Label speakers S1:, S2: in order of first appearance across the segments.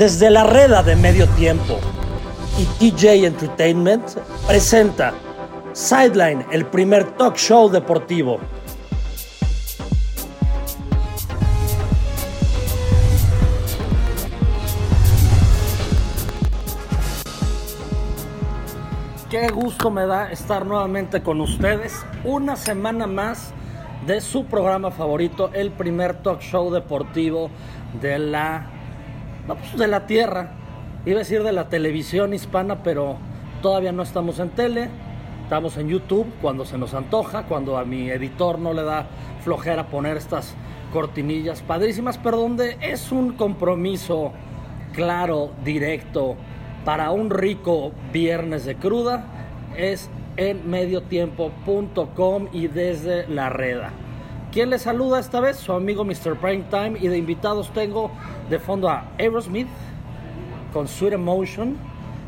S1: Desde la reda de medio tiempo y TJ Entertainment presenta Sideline, el primer talk show deportivo. Qué gusto me da estar nuevamente con ustedes. Una semana más de su programa favorito, el primer talk show deportivo de la, no, pues, de la tierra. Iba a decir de la televisión hispana, pero todavía no estamos en tele. Estamos en YouTube cuando se nos antoja, cuando a mi editor no le da flojera poner estas cortinillas padrísimas, pero donde es un compromiso claro, directo, para un rico viernes de cruda es en mediotiempo.com y desde la reda. ¿Quién les saluda esta vez? Su amigo Mr. Prime Time y de invitados tengo de fondo a Aerosmith con Sweet Emotion,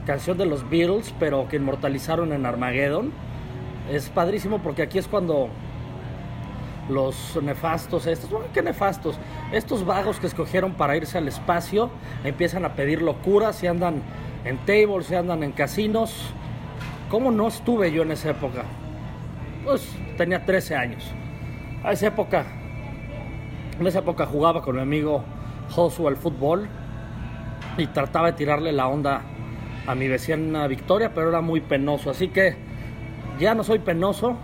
S1: canción de los Beatles, pero que inmortalizaron en Armageddon. Es padrísimo porque aquí es cuando los nefastos estos, bueno, qué nefastos, estos vagos que escogieron para irse al espacio empiezan a pedir locuras y andan en tables, se andan en casinos. ¿Cómo no estuve yo en esa época? Pues tenía 13 años. A esa época, en esa época jugaba con mi amigo Josu al fútbol y trataba de tirarle la onda a mi vecina Victoria, pero era muy penoso. Así que ya no soy penoso.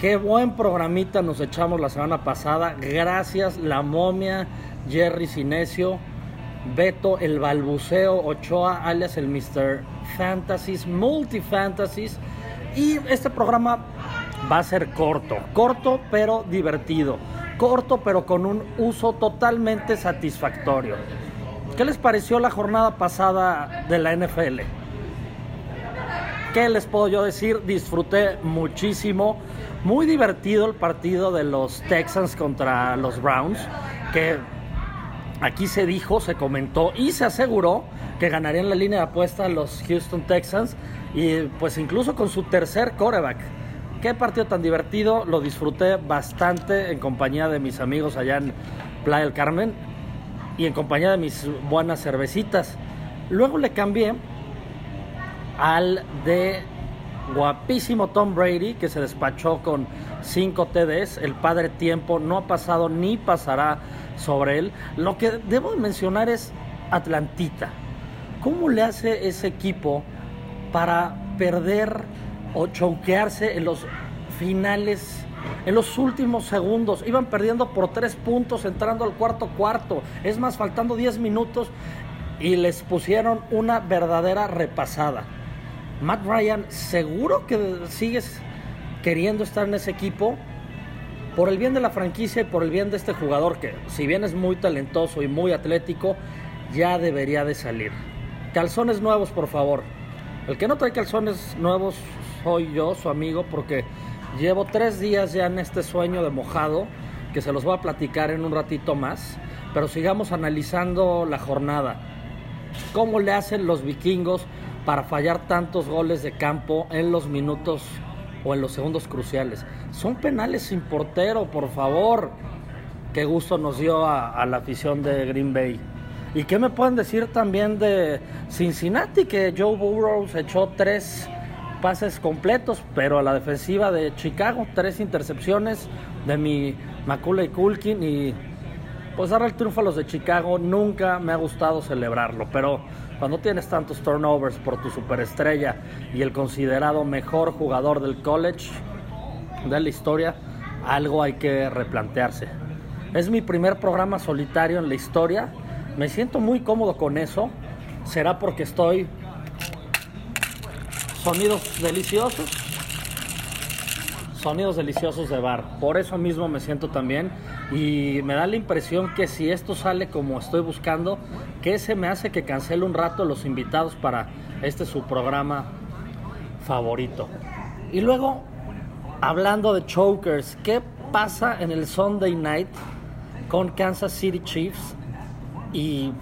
S1: Qué buen programita nos echamos la semana pasada. Gracias, la momia, Jerry Sinesio Beto el Balbuceo Ochoa, alias el Mr. Fantasies, Multifantasies. Y este programa va a ser corto, corto pero divertido, corto pero con un uso totalmente satisfactorio. ¿Qué les pareció la jornada pasada de la NFL? ¿Qué les puedo yo decir? Disfruté muchísimo. Muy divertido el partido de los Texans contra los Browns, que Aquí se dijo, se comentó y se aseguró que ganarían la línea de apuesta los Houston Texans y pues incluso con su tercer coreback. Qué partido tan divertido, lo disfruté bastante en compañía de mis amigos allá en Playa del Carmen y en compañía de mis buenas cervecitas. Luego le cambié al de guapísimo Tom Brady que se despachó con 5 TDs. El padre tiempo no ha pasado ni pasará sobre él. Lo que debo mencionar es Atlantita. ¿Cómo le hace ese equipo para perder o choquearse en los finales, en los últimos segundos? Iban perdiendo por tres puntos entrando al cuarto cuarto. Es más, faltando 10 minutos y les pusieron una verdadera repasada. Matt Ryan, seguro que sigues queriendo estar en ese equipo por el bien de la franquicia y por el bien de este jugador que si bien es muy talentoso y muy atlético, ya debería de salir. Calzones nuevos, por favor. El que no trae calzones nuevos soy yo, su amigo, porque llevo tres días ya en este sueño de mojado, que se los voy a platicar en un ratito más, pero sigamos analizando la jornada. ¿Cómo le hacen los vikingos para fallar tantos goles de campo en los minutos o en los segundos cruciales. Son penales sin portero, por favor. Qué gusto nos dio a, la afición de Green Bay. ¿Y qué me pueden decir también de Cincinnati? Que Joe Burrows echó tres pases completos, pero a la defensiva de Chicago, tres intercepciones de mi Macula y Kulkin y pues darle el triunfo a los de Chicago nunca me ha gustado celebrarlo, pero cuando tienes tantos turnovers por tu superestrella y el considerado mejor jugador del college de la historia, algo hay que replantearse. Es mi primer programa solitario en la historia. Me siento muy cómodo con eso. Será porque estoy sonidos deliciosos. Sonidos deliciosos de bar. Por eso mismo me siento también y me da la impresión que si esto sale como estoy buscando, que se me hace que cancele un rato los invitados para este su programa favorito. Y luego, hablando de chokers, ¿qué pasa en el Sunday Night con Kansas City Chiefs y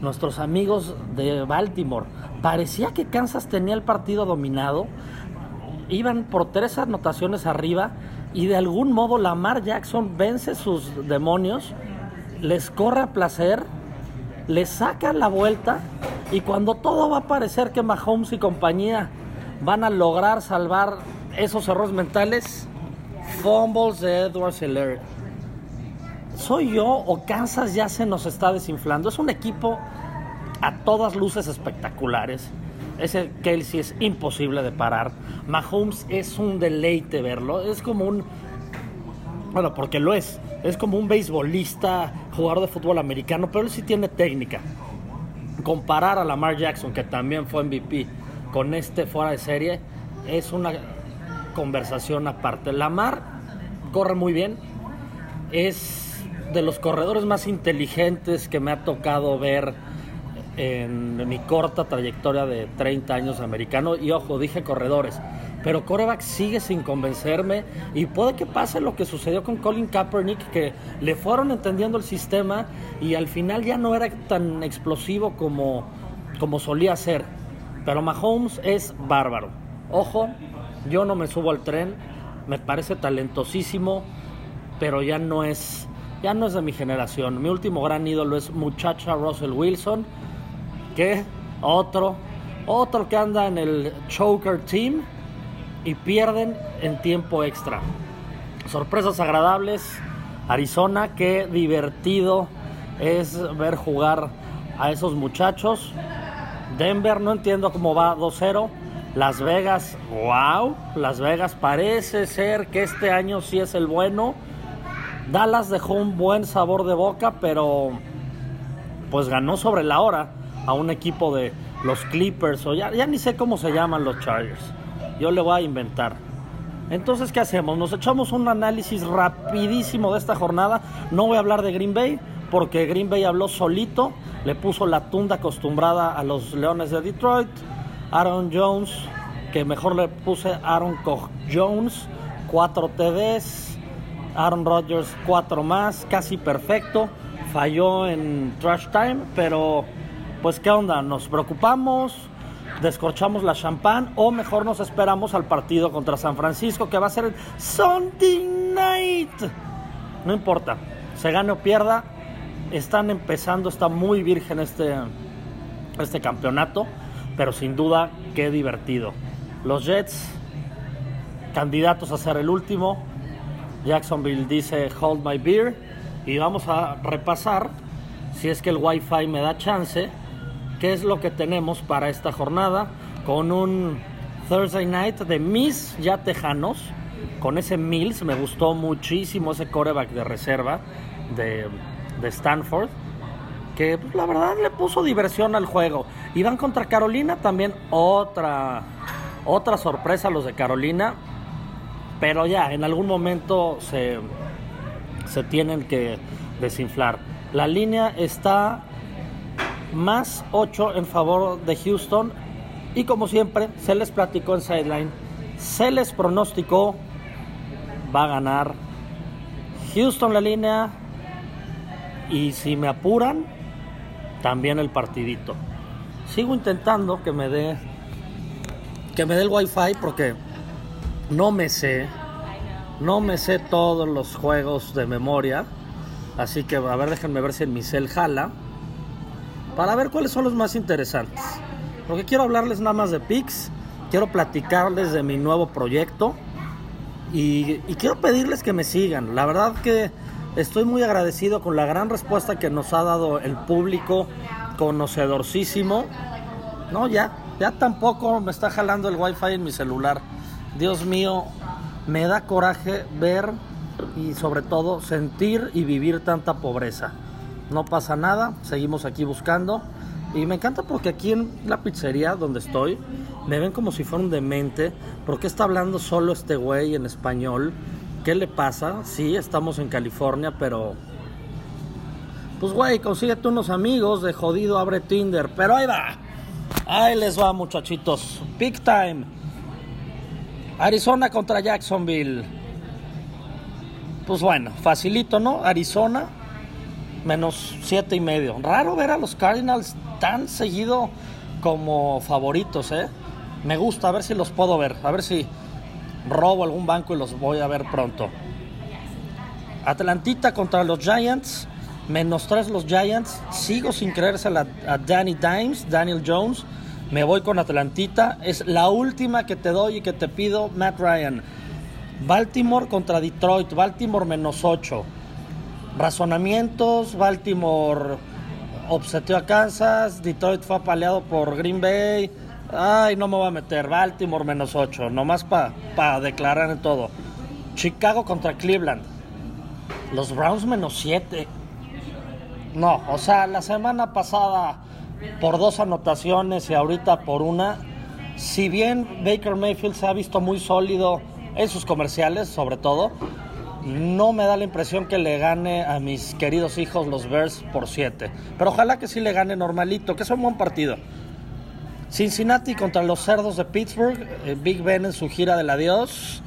S1: nuestros amigos de Baltimore? Parecía que Kansas tenía el partido dominado, iban por tres anotaciones arriba y de algún modo Lamar Jackson vence sus demonios, les corre a placer le sacan la vuelta y cuando todo va a parecer que Mahomes y compañía van a lograr salvar esos errores mentales, fumbles de Edward. ¿Soy yo o Kansas ya se nos está desinflando? Es un equipo a todas luces espectaculares. Ese Kelsey es imposible de parar. Mahomes es un deleite verlo. Es como un. Bueno, porque lo es. Es como un beisbolista, jugador de fútbol americano, pero él sí tiene técnica. Comparar a Lamar Jackson, que también fue MVP, con este fuera de serie, es una conversación aparte. Lamar corre muy bien. Es de los corredores más inteligentes que me ha tocado ver en mi corta trayectoria de 30 años americano. Y ojo, dije corredores. Pero coreback sigue sin convencerme y puede que pase lo que sucedió con Colin Kaepernick, que le fueron entendiendo el sistema y al final ya no era tan explosivo como, como solía ser. Pero Mahomes es bárbaro. Ojo, yo no me subo al tren, me parece talentosísimo, pero ya no es, ya no es de mi generación. Mi último gran ídolo es muchacha Russell Wilson que otro, otro que anda en el choker team y pierden en tiempo extra. Sorpresas agradables. Arizona, qué divertido es ver jugar a esos muchachos. Denver, no entiendo cómo va 2-0. Las Vegas, wow. Las Vegas parece ser que este año sí es el bueno. Dallas dejó un buen sabor de boca, pero pues ganó sobre la hora a un equipo de los Clippers o ya, ya ni sé cómo se llaman los Chargers. Yo le voy a inventar. Entonces, ¿qué hacemos? Nos echamos un análisis rapidísimo de esta jornada. No voy a hablar de Green Bay porque Green Bay habló solito, le puso la tunda acostumbrada a los Leones de Detroit. Aaron Jones, que mejor le puse Aaron Jones, 4 TDs. Aaron Rodgers, 4 más, casi perfecto. Falló en trash time, pero pues ¿qué onda? ¿Nos preocupamos? ¿Descorchamos la champán? ¿O mejor nos esperamos al partido contra San Francisco que va a ser el Sunday Night? No importa, se gane o pierda, están empezando, está muy virgen este, este campeonato, pero sin duda qué divertido. Los Jets, candidatos a ser el último, Jacksonville dice hold my beer y vamos a repasar si es que el wifi me da chance qué es lo que tenemos para esta jornada con un Thursday Night de mis ya tejanos, con ese Mills, me gustó muchísimo ese coreback de reserva de, Stanford, que pues, la verdad le puso diversión al juego. Y van contra Carolina, también otra, otra sorpresa los de Carolina, pero ya en algún momento se, se tienen que desinflar. La línea está más 8 en favor de Houston. Y como siempre, se les platicó en Sideline, se les pronosticó, va a ganar Houston la línea. Y si me apuran, también el partidito. Sigo intentando que me dé que me dé el wifi porque no me sé no me sé todos los juegos de memoria así que a ver déjenme ver si en mi cel jala para ver cuáles son los más interesantes. Porque quiero hablarles nada más de Pix, quiero platicarles de mi nuevo proyecto y, quiero pedirles que me sigan. La verdad que estoy muy agradecido con la gran respuesta que nos ha dado el público conocedorcísimo. No, ya, ya tampoco me está jalando el wifi en mi celular. Dios mío, me da coraje ver y sobre todo sentir y vivir tanta pobreza no pasa nada, seguimos aquí buscando. Y me encanta porque aquí en la pizzería donde estoy me ven como si fuera un demente. ¿Por qué está hablando solo este güey en español? ¿Qué le pasa? Sí, estamos en California, pero... Pues güey, consíguete unos amigos de jodido, abre Tinder. Pero ahí va. Ahí les va muchachitos. Big time. Arizona contra Jacksonville. Pues bueno, facilito, ¿no? Arizona menos siete y medio. Raro ver a los Cardinals tan seguido como favoritos, ¿eh? Me gusta, a ver si los puedo ver, a ver si robo algún banco y los voy a ver pronto. Atlantita contra los Giants. Menos 3 los Giants. Sigo sin creérsela a Danny Dimes, Daniel Jones. Me voy con Atlantita. Es la última que te doy y que te pido, Matt Ryan. Baltimore contra Detroit. Baltimore menos 8. Razonamientos. Baltimore obseteó a Kansas. Detroit fue apaleado por Green Bay. Ay, no me voy a meter. Baltimore menos 8. Nomás para declarar en todo. Chicago contra Cleveland. Los Browns menos 7. No, o sea, la semana pasada por dos anotaciones y ahorita por una. Si bien Baker Mayfield se ha visto muy sólido en sus comerciales, sobre todo, no me da la impresión que le gane a mis queridos hijos los Bears por 7. Pero ojalá que sí le gane normalito, que es un buen partido. Cincinnati contra los cerdos de Pittsburgh. Eh, Big Ben en su gira del adiós.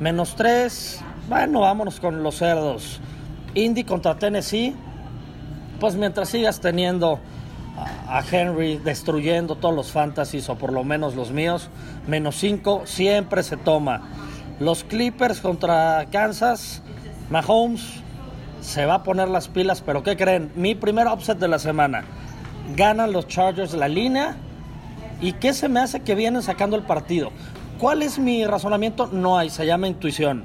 S1: Menos 3. Bueno, vámonos con los cerdos. Indy contra Tennessee. Pues mientras sigas teniendo a Henry destruyendo todos los fantasies, o por lo menos los míos, menos 5 siempre se toma. Los Clippers contra Kansas, Mahomes se va a poner las pilas, pero ¿qué creen? Mi primer upset de la semana. Ganan los Chargers la línea. ¿Y qué se me hace que vienen sacando el partido? ¿Cuál es mi razonamiento? No hay, se llama intuición.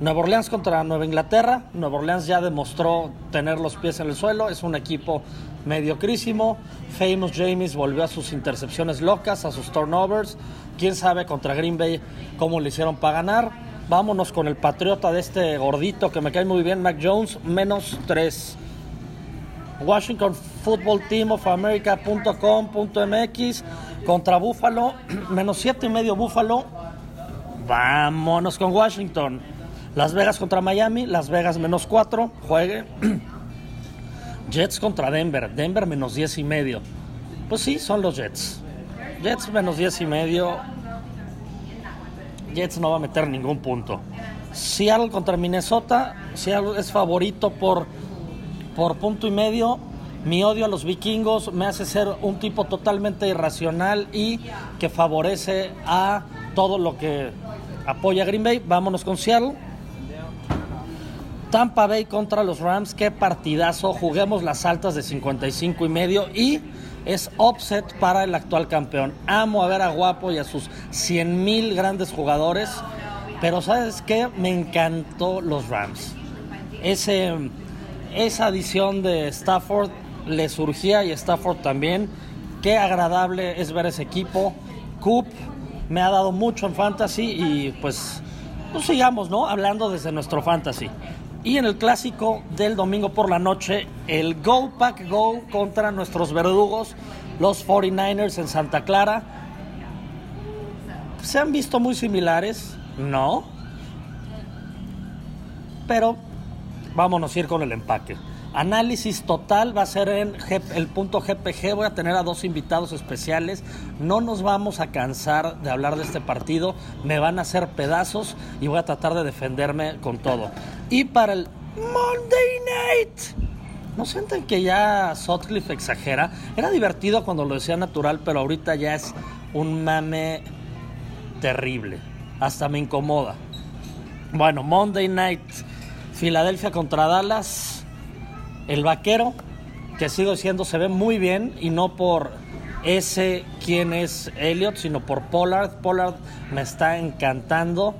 S1: Nueva Orleans contra Nueva Inglaterra. Nueva Orleans ya demostró tener los pies en el suelo. Es un equipo mediocrísimo. Famous James volvió a sus intercepciones locas, a sus turnovers. Quién sabe contra Green Bay cómo le hicieron para ganar. Vámonos con el patriota de este gordito que me cae muy bien, Mac Jones, menos 3. Washington Football Team of America.com.mx contra Buffalo, menos 7 y medio Buffalo. Vámonos con Washington. Las Vegas contra Miami, Las Vegas menos 4, juegue. Jets contra Denver, Denver menos 10 y medio. Pues sí, son los Jets. Jets menos 10 y medio. Jets no va a meter ningún punto. Seattle contra Minnesota, Seattle es favorito por, por punto y medio. Mi odio a los vikingos me hace ser un tipo totalmente irracional y que favorece a todo lo que apoya Green Bay. Vámonos con Seattle. Tampa Bay contra los Rams, qué partidazo. Juguemos las altas de 55 y medio y es offset para el actual campeón. Amo a ver a Guapo y a sus 100 mil grandes jugadores, pero ¿sabes qué? Me encantó los Rams. Esa adición de Stafford le surgía y Stafford también. Qué agradable es ver ese equipo. Coop me ha dado mucho en fantasy y pues, pues sigamos, ¿no? Hablando desde nuestro fantasy. Y en el clásico del domingo por la noche, el Go Pack Go contra nuestros verdugos, los 49ers en Santa Clara. ¿Se han visto muy similares? No. Pero vámonos a ir con el empaque. Análisis total va a ser en el punto GPG. Voy a tener a dos invitados especiales. No nos vamos a cansar de hablar de este partido. Me van a hacer pedazos y voy a tratar de defenderme con todo. Y para el Monday Night. ¿No sienten que ya Sutcliffe exagera? Era divertido cuando lo decía natural, pero ahorita ya es un mame terrible. Hasta me incomoda. Bueno, Monday Night. Filadelfia contra Dallas. El vaquero, que sigo diciendo, se ve muy bien y no por ese quién es Elliot, sino por Pollard. Pollard me está encantando.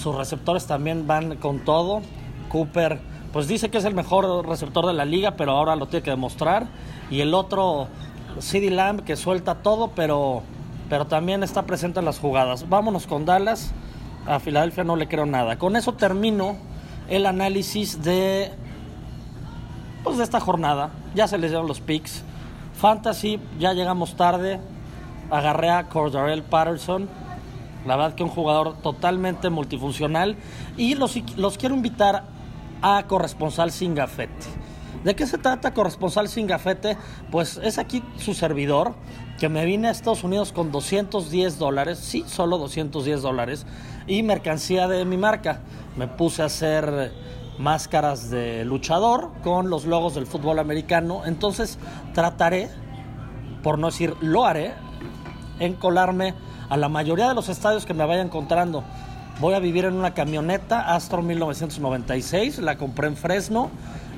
S1: Sus receptores también van con todo. Cooper, pues dice que es el mejor receptor de la liga, pero ahora lo tiene que demostrar. Y el otro, CD Lamb, que suelta todo, pero, pero también está presente en las jugadas. Vámonos con Dallas. A Filadelfia no le creo nada. Con eso termino el análisis de pues, de esta jornada. Ya se les dieron los picks. Fantasy, ya llegamos tarde. Agarré a Cordarell Patterson. La verdad que un jugador totalmente multifuncional. Y los, los quiero invitar a Corresponsal Sin Gafete. ¿De qué se trata Corresponsal Sin Gafete? Pues es aquí su servidor, que me vine a Estados Unidos con 210 dólares, sí, solo 210 dólares, y mercancía de mi marca. Me puse a hacer máscaras de luchador con los logos del fútbol americano. Entonces trataré, por no decir lo haré, en colarme a la mayoría de los estadios que me vaya encontrando. Voy a vivir en una camioneta Astro 1996, la compré en Fresno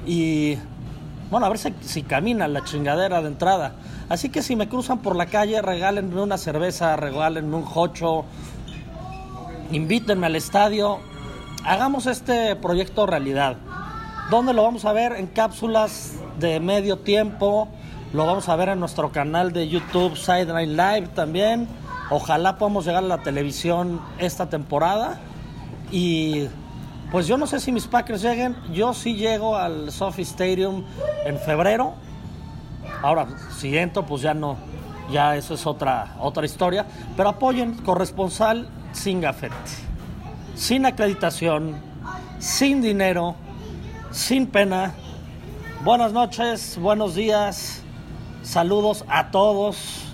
S1: y bueno, a ver si, si, camina la chingadera de entrada. Así que si me cruzan por la calle, regálenme una cerveza, regálenme un jocho, invítenme al estadio, hagamos este proyecto realidad. ¿Dónde lo vamos a ver? En cápsulas de medio tiempo. Lo vamos a ver en nuestro canal de YouTube Sideline Live también. Ojalá podamos llegar a la televisión esta temporada. Y pues yo no sé si mis Packers lleguen. Yo sí llego al Sophie Stadium en febrero. Ahora, si entro, pues ya no. Ya eso es otra, otra historia. Pero apoyen corresponsal sin gafete, sin acreditación, sin dinero, sin pena. Buenas noches, buenos días. Saludos a todos